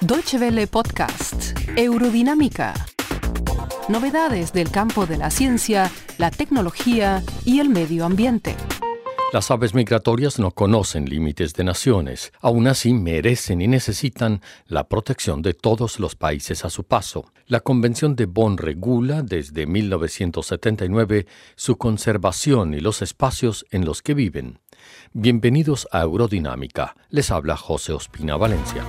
Deutsche Welle Podcast, Eurodinámica. Novedades del campo de la ciencia, la tecnología y el medio ambiente. Las aves migratorias no conocen límites de naciones, aún así merecen y necesitan la protección de todos los países a su paso. La Convención de Bonn regula desde 1979 su conservación y los espacios en los que viven. Bienvenidos a Eurodinámica, les habla José Ospina Valencia.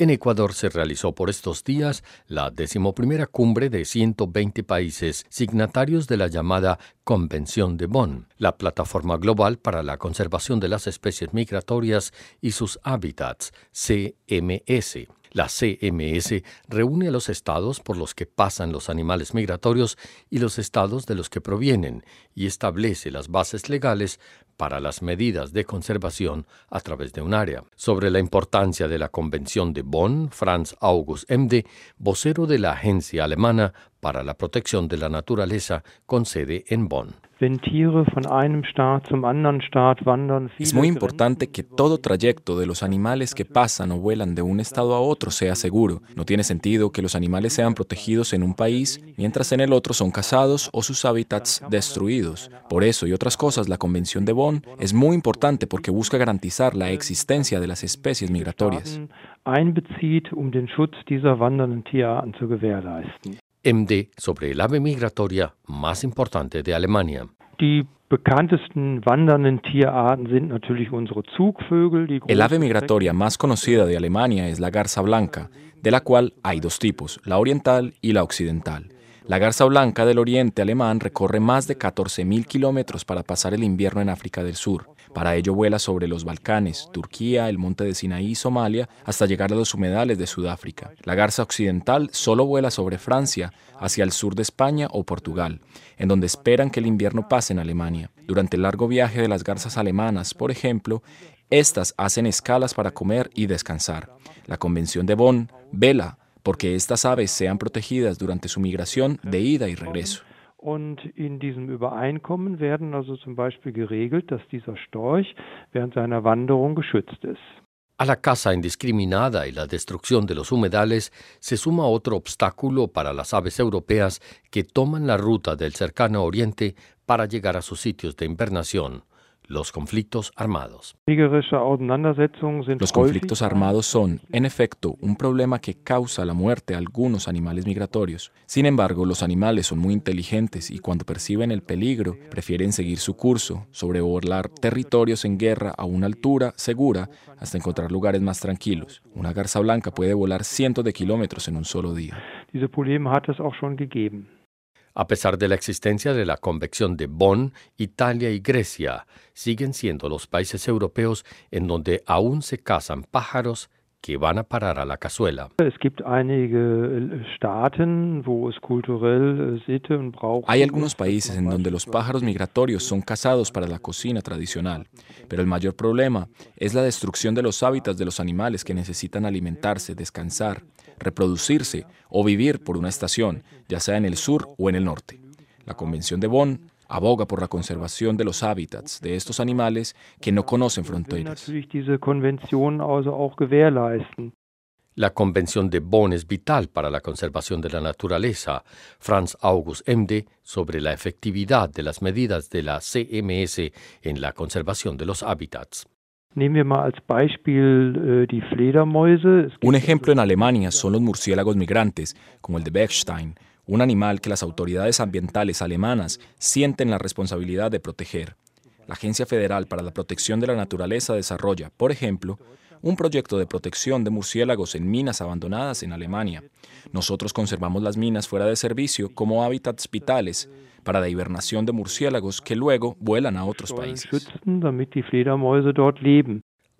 En Ecuador se realizó por estos días la decimoprimera cumbre de 120 países signatarios de la llamada Convención de Bonn, la plataforma global para la conservación de las especies migratorias y sus hábitats, CMS. La CMS reúne a los estados por los que pasan los animales migratorios y los estados de los que provienen y establece las bases legales para las medidas de conservación a través de un área. Sobre la importancia de la Convención de Bonn, Franz August Emde, vocero de la Agencia Alemana para la Protección de la Naturaleza con sede en Bonn. Es muy importante que todo trayecto de los animales que pasan o vuelan de un estado a otro sea seguro. No tiene sentido que los animales sean protegidos en un país mientras en el otro son cazados o sus hábitats destruidos. Por eso y otras cosas, la Convención de Bonn es muy importante porque busca garantizar la existencia de las especies migratorias. MD sobre el ave migratoria más importante de Alemania. El ave migratoria más conocida de Alemania es la garza blanca, de la cual hay dos tipos, la oriental y la occidental. La garza blanca del oriente alemán recorre más de 14.000 kilómetros para pasar el invierno en África del Sur. Para ello vuela sobre los Balcanes, Turquía, el monte de Sinaí y Somalia, hasta llegar a los humedales de Sudáfrica. La garza occidental solo vuela sobre Francia, hacia el sur de España o Portugal, en donde esperan que el invierno pase en Alemania. Durante el largo viaje de las garzas alemanas, por ejemplo, estas hacen escalas para comer y descansar. La Convención de Bonn vela porque estas aves sean protegidas durante su migración de ida y regreso. Und in diesem Übereinkommen werden also zum Beispiel geregelt, dass dieser Storch während seiner Wanderung geschützt ist. A la caza indiscriminada y la destrucción de los humedales se suma otro obstáculo para las aves europeas que toman la ruta del cercano oriente para llegar a sus sitios de invernación, los conflictos armados. Los conflictos armados son, en efecto, un problema que causa la muerte a algunos animales migratorios. Sin embargo, los animales son muy inteligentes y cuando perciben el peligro, prefieren seguir su curso, sobrevolar territorios en guerra a una altura segura hasta encontrar lugares más tranquilos. Una garza blanca puede volar cientos de kilómetros en un solo día. A pesar de la existencia de la Convención de Bonn, Italia y Grecia siguen siendo los países europeos en donde aún se cazan pájaros que van a parar a la cazuela. Hay algunos países en donde los pájaros migratorios son cazados para la cocina tradicional, pero el mayor problema es la destrucción de los hábitats de los animales que necesitan alimentarse, descansar, reproducirse o vivir por una estación, ya sea en el sur o en el norte. La Convención de Bonn aboga por la conservación de los hábitats de estos animales que no conocen fronteras. La Convención de Bonn es vital para la conservación de la naturaleza. Franz August Emde sobre la efectividad de las medidas de la CMS en la conservación de los hábitats. Äh, Un ejemplo en Alemania son los murciélagos migrantes, como el de Bechstein, un animal que las autoridades ambientales alemanas sienten la responsabilidad de proteger. La Agencia Federal para la Protección de la Naturaleza desarrolla, por ejemplo, un proyecto de protección de murciélagos en minas abandonadas en Alemania. Nosotros conservamos las minas fuera de servicio como hábitats vitales para la hibernación de murciélagos que luego vuelan a otros países.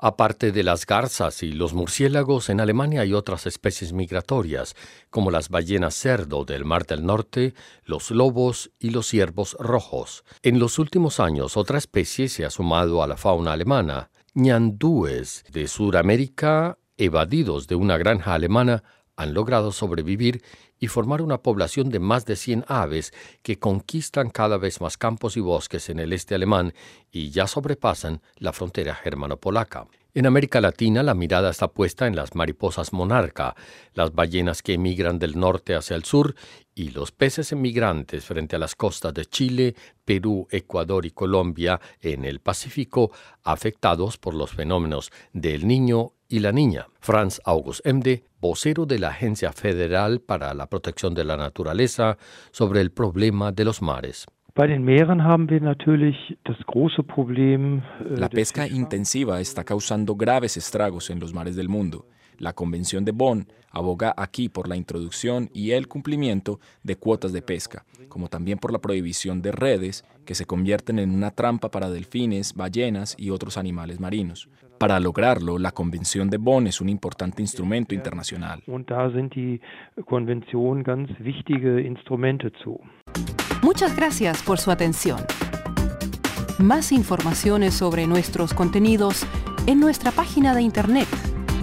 Aparte de las garzas y los murciélagos, en Alemania hay otras especies migratorias, como las ballenas cerdo del Mar del Norte, los lobos y los ciervos rojos. En los últimos años, otra especie se ha sumado a la fauna alemana, ñandúes de Sudamérica, evadidos de una granja alemana, han logrado sobrevivir y formar una población de más de 100 aves que conquistan cada vez más campos y bosques en el este alemán y ya sobrepasan la frontera germano-polaca. En América Latina la mirada está puesta en las mariposas monarca, las ballenas que emigran del norte hacia el sur y los peces emigrantes frente a las costas de Chile, Perú, Ecuador y Colombia en el Pacífico, afectados por los fenómenos del niño y la niña. Franz August Emde, vocero de la Agencia Federal para la Protección de la Naturaleza, sobre el problema de los mares. La pesca intensiva está causando graves estragos en los mares del mundo. La Convención de Bonn aboga aquí por la introducción y el cumplimiento de cuotas de pesca, como también por la prohibición de redes que se convierten en una trampa para delfines, ballenas y otros animales marinos. Para lograrlo, la Convención de Bonn es un importante instrumento internacional. Muchas gracias por su atención. Más informaciones sobre nuestros contenidos en nuestra página de internet